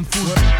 I'm full.